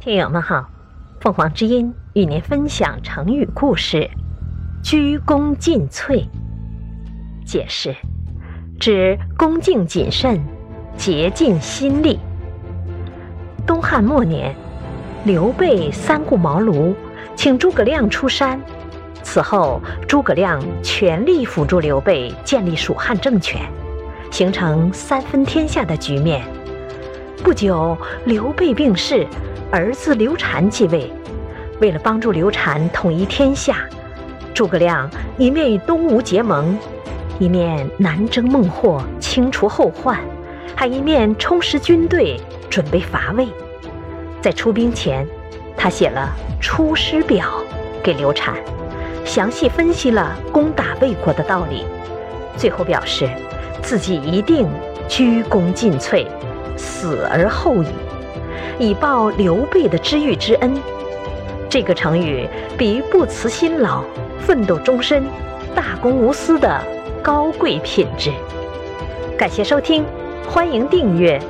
听友们好，凤凰之音与您分享成语故事“鞠躬尽瘁”。解释：指恭敬谨慎，竭尽心力。东汉末年，刘备三顾茅庐，请诸葛亮出山。此后，诸葛亮全力辅助刘备建立蜀汉政权，形成三分天下的局面。不久，刘备病逝。儿子刘禅继位，为了帮助刘禅统一天下，诸葛亮一面与东吴结盟，一面南征孟获，清除后患，还一面充实军队，准备伐魏。在出兵前，他写了《出师表》给刘禅，详细分析了攻打魏国的道理。最后表示自己一定鞠躬尽瘁，死而后已。以报刘备的知遇之恩，这个成语比喻不辞辛劳、奋斗终身、大公无私的高贵品质。感谢收听，欢迎订阅。